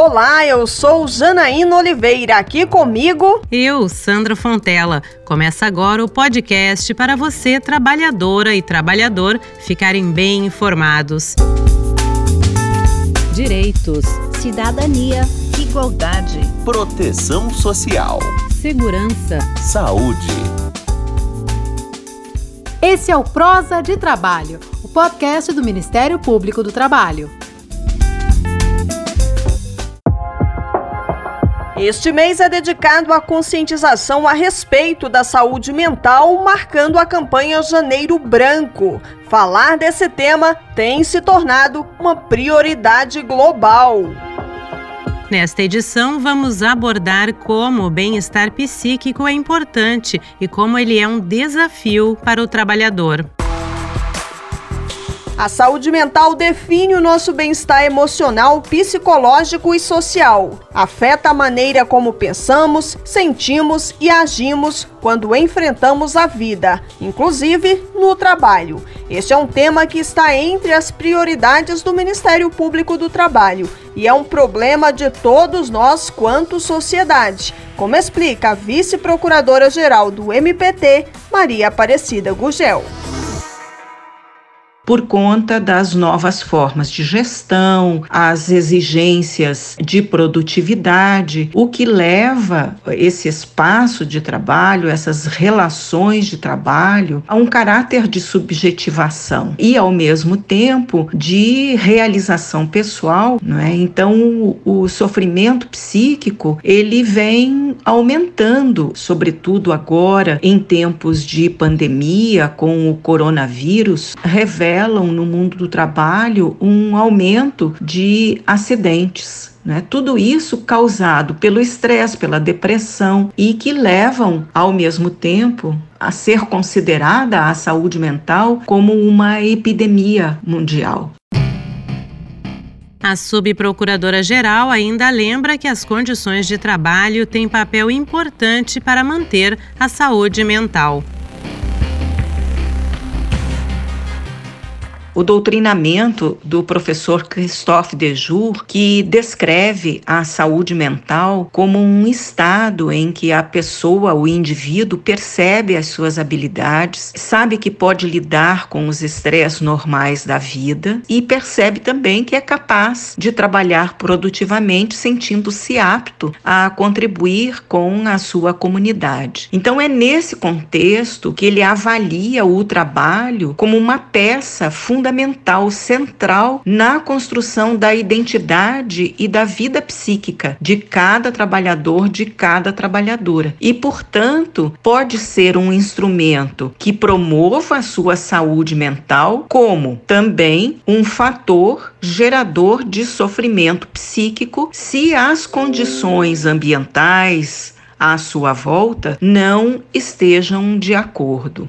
Olá, eu sou Janaína Oliveira, aqui comigo. Eu, Sandra Fontela. Começa agora o podcast para você, trabalhadora e trabalhador, ficarem bem informados. Direitos, cidadania, igualdade, proteção social, segurança, saúde. Esse é o Prosa de Trabalho, o podcast do Ministério Público do Trabalho. Este mês é dedicado à conscientização a respeito da saúde mental, marcando a campanha Janeiro Branco. Falar desse tema tem se tornado uma prioridade global. Nesta edição, vamos abordar como o bem-estar psíquico é importante e como ele é um desafio para o trabalhador. A saúde mental define o nosso bem-estar emocional, psicológico e social. Afeta a maneira como pensamos, sentimos e agimos quando enfrentamos a vida, inclusive no trabalho. Este é um tema que está entre as prioridades do Ministério Público do Trabalho e é um problema de todos nós quanto sociedade, como explica a vice-procuradora-geral do MPT, Maria Aparecida Gugel por conta das novas formas de gestão, as exigências de produtividade, o que leva esse espaço de trabalho, essas relações de trabalho, a um caráter de subjetivação e, ao mesmo tempo, de realização pessoal. Não é? Então, o, o sofrimento psíquico ele vem aumentando, sobretudo agora em tempos de pandemia com o coronavírus, revela revelam no mundo do trabalho um aumento de acidentes. Né? Tudo isso causado pelo estresse, pela depressão e que levam, ao mesmo tempo, a ser considerada a saúde mental como uma epidemia mundial. A subprocuradora-geral ainda lembra que as condições de trabalho têm papel importante para manter a saúde mental. O doutrinamento do professor Christophe Dejour, que descreve a saúde mental como um estado em que a pessoa, o indivíduo, percebe as suas habilidades, sabe que pode lidar com os estresses normais da vida e percebe também que é capaz de trabalhar produtivamente, sentindo-se apto a contribuir com a sua comunidade. Então, é nesse contexto que ele avalia o trabalho como uma peça fundamental fundamental, central na construção da identidade e da vida psíquica de cada trabalhador, de cada trabalhadora. E, portanto, pode ser um instrumento que promova a sua saúde mental, como também um fator gerador de sofrimento psíquico se as condições ambientais à sua volta não estejam de acordo.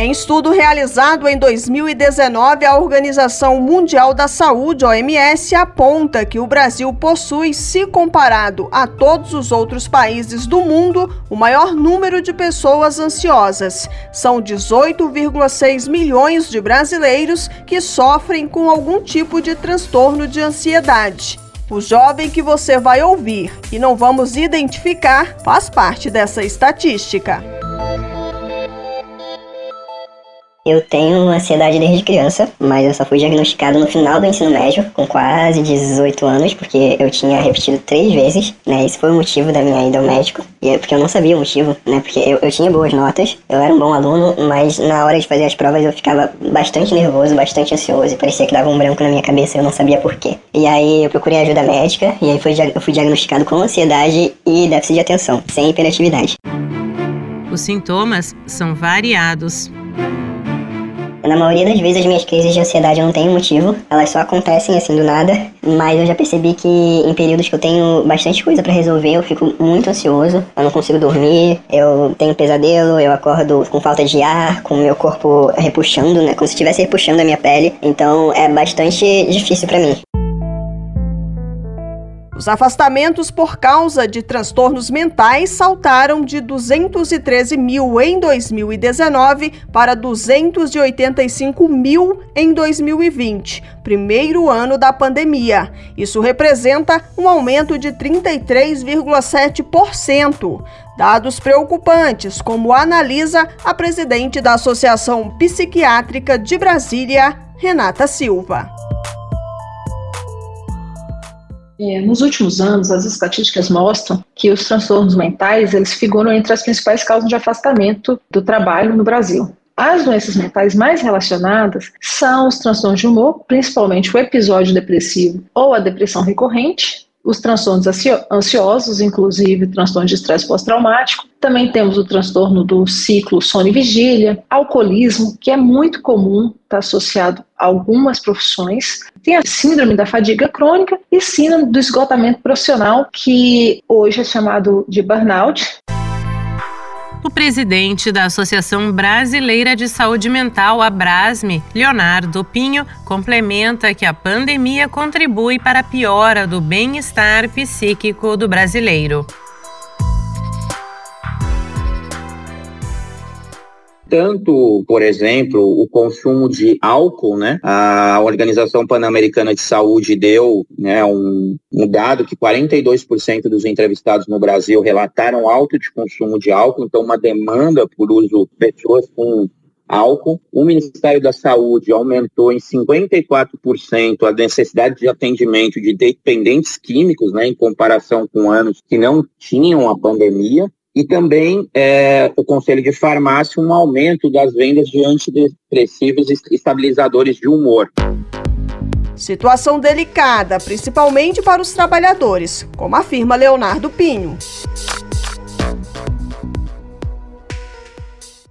Em estudo realizado em 2019, a Organização Mundial da Saúde, OMS, aponta que o Brasil possui, se comparado a todos os outros países do mundo, o maior número de pessoas ansiosas. São 18,6 milhões de brasileiros que sofrem com algum tipo de transtorno de ansiedade. O jovem que você vai ouvir e não vamos identificar faz parte dessa estatística. Eu tenho ansiedade desde criança, mas eu só fui diagnosticado no final do ensino médio, com quase 18 anos, porque eu tinha repetido três vezes, né? Isso foi o motivo da minha ida ao médico, e porque eu não sabia o motivo, né? Porque eu, eu tinha boas notas, eu era um bom aluno, mas na hora de fazer as provas eu ficava bastante nervoso, bastante ansioso, e parecia que dava um branco na minha cabeça e eu não sabia porquê. E aí eu procurei ajuda médica, e aí eu fui diagnosticado com ansiedade e déficit de atenção, sem hiperatividade. Os sintomas são variados. Na maioria das vezes as minhas crises de ansiedade não têm motivo, elas só acontecem assim do nada, mas eu já percebi que em períodos que eu tenho bastante coisa para resolver, eu fico muito ansioso, eu não consigo dormir, eu tenho pesadelo, eu acordo com falta de ar, com meu corpo repuxando, né, como se estivesse repuxando a minha pele, então é bastante difícil para mim. Os afastamentos por causa de transtornos mentais saltaram de 213 mil em 2019 para 285 mil em 2020, primeiro ano da pandemia. Isso representa um aumento de 33,7%. Dados preocupantes, como analisa a presidente da Associação Psiquiátrica de Brasília, Renata Silva. Nos últimos anos, as estatísticas mostram que os transtornos mentais eles figuram entre as principais causas de afastamento do trabalho no Brasil. As doenças mentais mais relacionadas são os transtornos de humor, principalmente o episódio depressivo ou a depressão recorrente, os transtornos ansiosos, inclusive transtorno de estresse pós-traumático. Também temos o transtorno do ciclo sono e vigília, alcoolismo, que é muito comum, está associado a algumas profissões. Tem a síndrome da fadiga crônica e síndrome do esgotamento profissional, que hoje é chamado de burnout. O presidente da Associação Brasileira de Saúde Mental, a Brasme, Leonardo Pinho, complementa que a pandemia contribui para a piora do bem-estar psíquico do brasileiro. Tanto, por exemplo, o consumo de álcool, né? A Organização Pan-Americana de Saúde deu né, um, um dado que 42% dos entrevistados no Brasil relataram alto de consumo de álcool, então uma demanda por uso de pessoas com álcool. O Ministério da Saúde aumentou em 54% a necessidade de atendimento de dependentes químicos, né, em comparação com anos que não tinham a pandemia e também é, o Conselho de Farmácia um aumento das vendas de antidepressivos e estabilizadores de humor. Situação delicada, principalmente para os trabalhadores, como afirma Leonardo Pinho.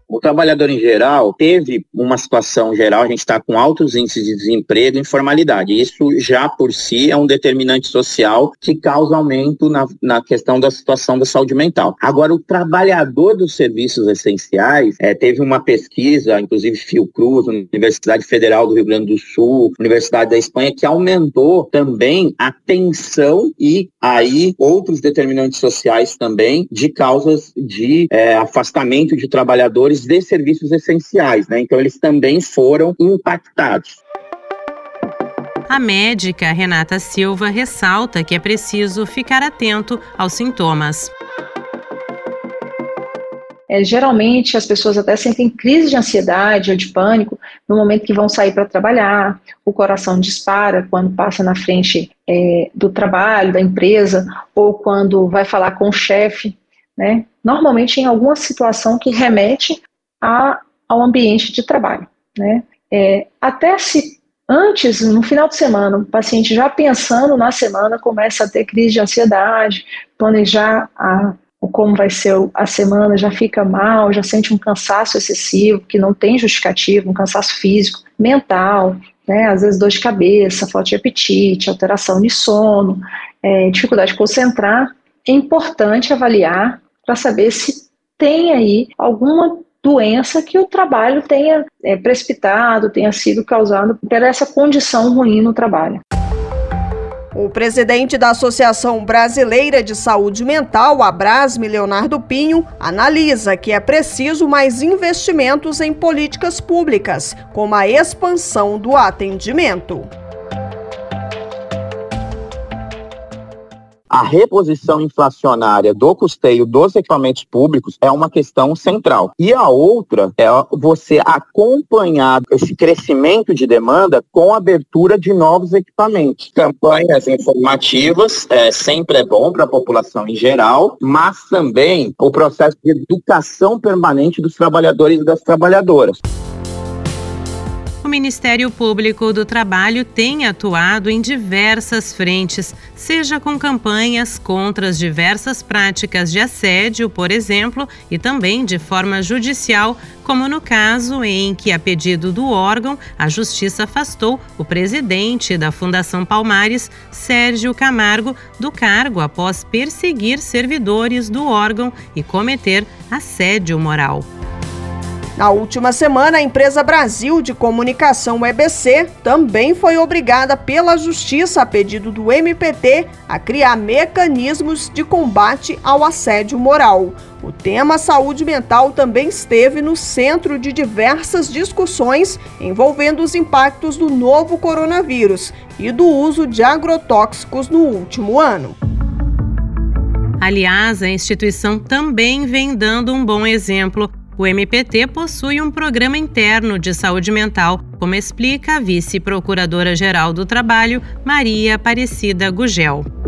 O trabalhador em geral teve uma situação geral, a gente está com altos índices de desemprego e informalidade. Isso já por si é um determinante social que causa aumento na, na questão da situação da saúde mental. Agora, o trabalhador dos serviços essenciais é, teve uma pesquisa, inclusive Fiocruz, Universidade Federal do Rio Grande do Sul, Universidade da Espanha, que aumentou também a tensão e aí outros determinantes sociais também de causas de é, afastamento de trabalhadores de serviços essenciais, né? Então eles também foram impactados. A médica Renata Silva ressalta que é preciso ficar atento aos sintomas. É, geralmente as pessoas até sentem crise de ansiedade ou de pânico no momento que vão sair para trabalhar, o coração dispara quando passa na frente é, do trabalho, da empresa, ou quando vai falar com o chefe, né? Normalmente em alguma situação que remete a, ao ambiente de trabalho, né? É, até se antes, no final de semana, o paciente já pensando na semana começa a ter crise de ansiedade, planejar a, como vai ser a semana, já fica mal, já sente um cansaço excessivo, que não tem justificativo, um cansaço físico, mental, né, às vezes dor de cabeça, falta de apetite, alteração de sono, é, dificuldade de concentrar. É importante avaliar para saber se tem aí alguma doença que o trabalho tenha é, precipitado, tenha sido causado por essa condição ruim no trabalho. O presidente da Associação Brasileira de Saúde Mental, Abrasme Leonardo Pinho, analisa que é preciso mais investimentos em políticas públicas, como a expansão do atendimento. A reposição inflacionária do custeio dos equipamentos públicos é uma questão central. E a outra é você acompanhar esse crescimento de demanda com a abertura de novos equipamentos. Campanhas informativas é, sempre é bom para a população em geral, mas também o processo de educação permanente dos trabalhadores e das trabalhadoras. O Ministério Público do Trabalho tem atuado em diversas frentes, seja com campanhas contra as diversas práticas de assédio, por exemplo, e também de forma judicial, como no caso em que, a pedido do órgão, a Justiça afastou o presidente da Fundação Palmares, Sérgio Camargo, do cargo após perseguir servidores do órgão e cometer assédio moral. Na última semana, a empresa Brasil de Comunicação EBC também foi obrigada pela Justiça, a pedido do MPT, a criar mecanismos de combate ao assédio moral. O tema saúde mental também esteve no centro de diversas discussões envolvendo os impactos do novo coronavírus e do uso de agrotóxicos no último ano. Aliás, a instituição também vem dando um bom exemplo o MPT possui um programa interno de saúde mental, como explica a vice-procuradora-geral do Trabalho, Maria Aparecida Gugel.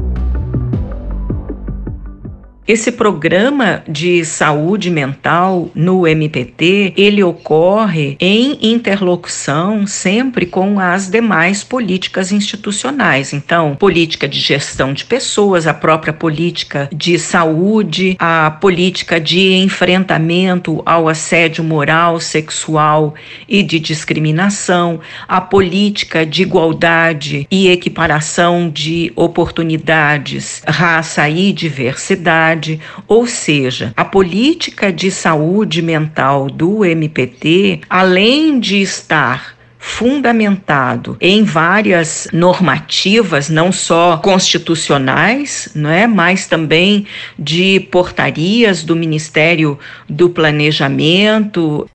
Esse programa de saúde mental no MPT, ele ocorre em interlocução sempre com as demais políticas institucionais. Então, política de gestão de pessoas, a própria política de saúde, a política de enfrentamento ao assédio moral, sexual e de discriminação, a política de igualdade e equiparação de oportunidades, raça e diversidade ou seja, a política de saúde mental do MPT, além de estar fundamentado em várias normativas, não só constitucionais, não é, mas também de portarias do Ministério do Planejamento.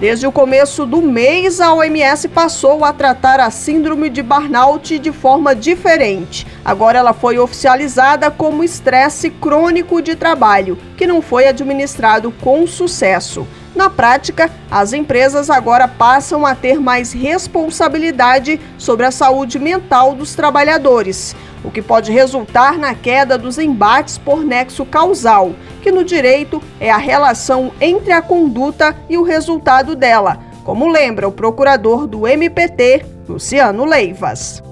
Desde o começo do mês, a OMS passou a tratar a síndrome de burnout de forma diferente. Agora ela foi oficializada como estresse crônico de trabalho, que não foi administrado com sucesso. Na prática, as empresas agora passam a ter mais responsabilidade sobre a saúde mental dos trabalhadores o que pode resultar na queda dos embates por nexo causal, que no direito é a relação entre a conduta e o resultado dela, como lembra o procurador do MPT, Luciano Leivas.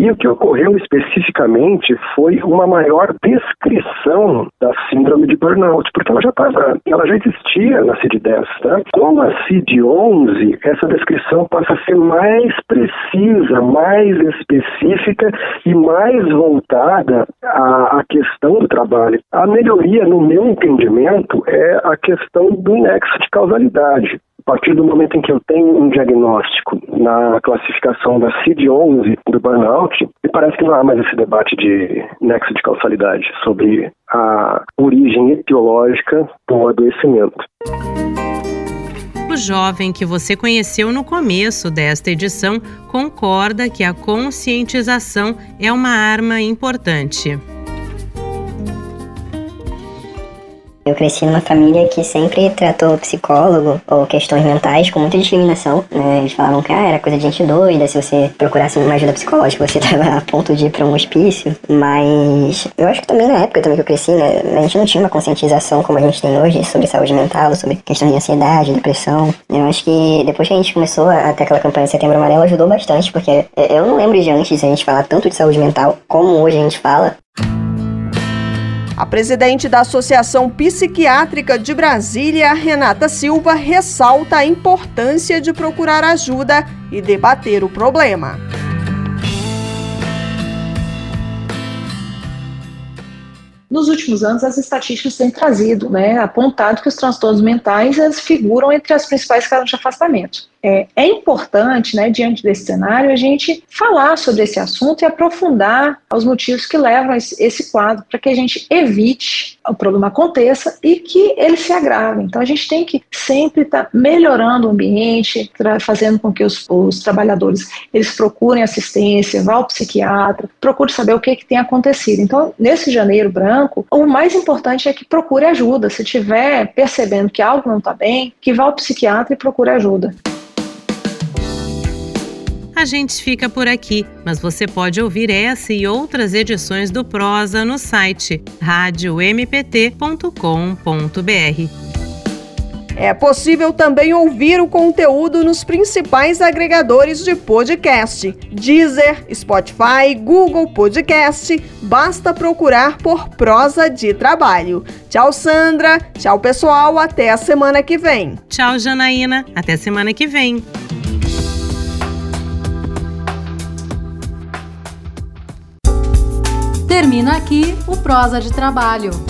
E o que ocorreu especificamente foi uma maior descrição da síndrome de burnout, porque ela já estava, ela já existia na CID-10, tá? Com a CID-11, essa descrição passa a ser mais precisa, mais específica e mais voltada à, à questão do trabalho. A melhoria, no meu entendimento, é a questão do nexo de causalidade. A partir do momento em que eu tenho um diagnóstico na classificação da CID-11 do burnout, me parece que não há mais esse debate de nexo de causalidade sobre a origem etiológica do adoecimento. O jovem que você conheceu no começo desta edição concorda que a conscientização é uma arma importante. Eu cresci numa família que sempre tratou psicólogo ou questões mentais com muita discriminação. Né? Eles falavam que ah, era coisa de gente doida, se você procurasse uma ajuda psicológica, você estava a ponto de ir para um hospício. Mas eu acho que também na época também que eu cresci, né, a gente não tinha uma conscientização como a gente tem hoje sobre saúde mental, sobre questões de ansiedade, depressão. Eu acho que depois que a gente começou a ter aquela campanha de Setembro Amarelo, ajudou bastante, porque eu não lembro de antes a gente falar tanto de saúde mental como hoje a gente fala. A presidente da Associação Psiquiátrica de Brasília, Renata Silva, ressalta a importância de procurar ajuda e debater o problema. Nos últimos anos, as estatísticas têm trazido, né, apontado que os transtornos mentais figuram entre as principais causas de afastamento. É, é, importante, né, diante desse cenário, a gente falar sobre esse assunto e aprofundar os motivos que levam esse quadro, para que a gente evite o problema aconteça e que ele se agrave. Então, a gente tem que sempre estar tá melhorando o ambiente, fazendo com que os, os, trabalhadores eles procurem assistência, vá ao psiquiatra, procure saber o que, que tem acontecido. Então, nesse janeiro branco, o mais importante é que procure ajuda. Se estiver percebendo que algo não está bem, que vá ao psiquiatra e procure ajuda. A gente fica por aqui, mas você pode ouvir essa e outras edições do Prosa no site radiompt.com.br. É possível também ouvir o conteúdo nos principais agregadores de podcast: Deezer, Spotify, Google Podcast. Basta procurar por Prosa de Trabalho. Tchau, Sandra. Tchau, pessoal. Até a semana que vem. Tchau, Janaína. Até semana que vem. Termina aqui o Prosa de Trabalho.